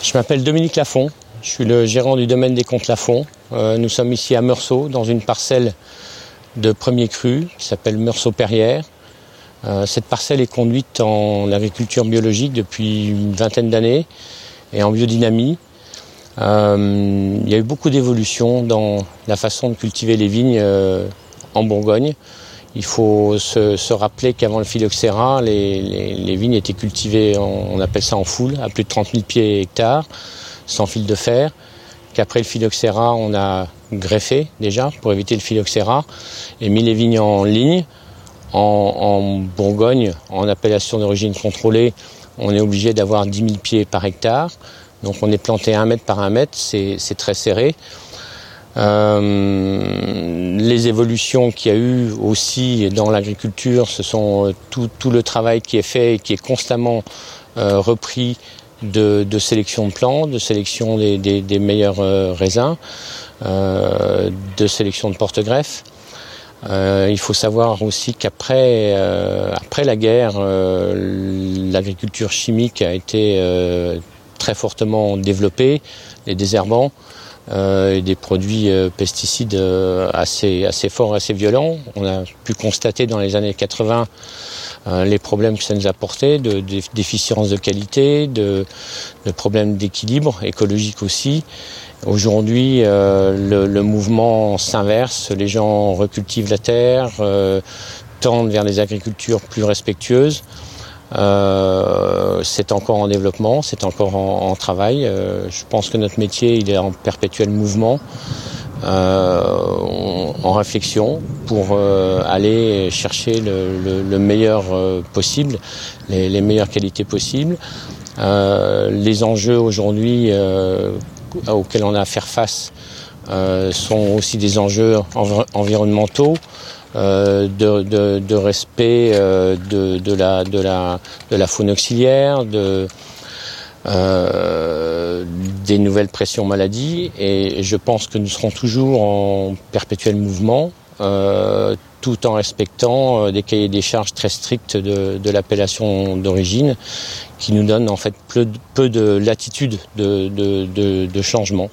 Je m'appelle Dominique Lafont, je suis le gérant du domaine des comptes Lafont. Euh, nous sommes ici à Meursault, dans une parcelle de premier cru qui s'appelle Meursault-Perrière. Euh, cette parcelle est conduite en agriculture biologique depuis une vingtaine d'années et en biodynamie. Euh, il y a eu beaucoup d'évolutions dans la façon de cultiver les vignes en Bourgogne. Il faut se, rappeler qu'avant le phylloxéra, les, vignes étaient cultivées, on appelle ça en foule, à plus de 30 000 pieds hectares, sans fil de fer. Qu'après le phylloxéra, on a greffé déjà pour éviter le phylloxéra et mis les vignes en ligne. En, Bourgogne, en appellation d'origine contrôlée, on est obligé d'avoir 10 000 pieds par hectare. Donc on est planté un mètre par un mètre, c'est très serré. Euh, les évolutions qu'il y a eu aussi dans l'agriculture, ce sont euh, tout, le travail qui est fait et qui est constamment euh, repris de, sélection de plants, de sélection des, meilleurs raisins, de sélection de porte-greffes. il faut savoir aussi qu'après après la guerre, l'agriculture chimique a été très fortement développée, les désherbants. Euh, et des produits euh, pesticides euh, assez, assez forts, assez violents. On a pu constater dans les années 80 les problèmes que ça nous a porté, de, déficience de qualité, de, de problèmes d'équilibre écologique aussi. Aujourd'hui, le, le, mouvement s'inverse, les gens recultivent la terre, tendent vers des agricultures plus respectueuses. Euh, c'est encore en développement, c'est encore en, travail. Euh, je pense que notre métier, il est en perpétuel mouvement, euh, en réflexion pour aller chercher le, meilleur possible, les, meilleures qualités possibles. les enjeux aujourd'hui auxquels on a à faire face sont aussi des enjeux environnementaux. Euh, de, respect euh, de, la, de, la, de la faune auxiliaire, euh, des nouvelles pressions maladies. Et je pense que nous serons toujours en perpétuel mouvement, tout en respectant des cahiers des charges très stricts de, l'appellation d'origine, qui nous donnent en fait peu, peu de latitude de, de changement.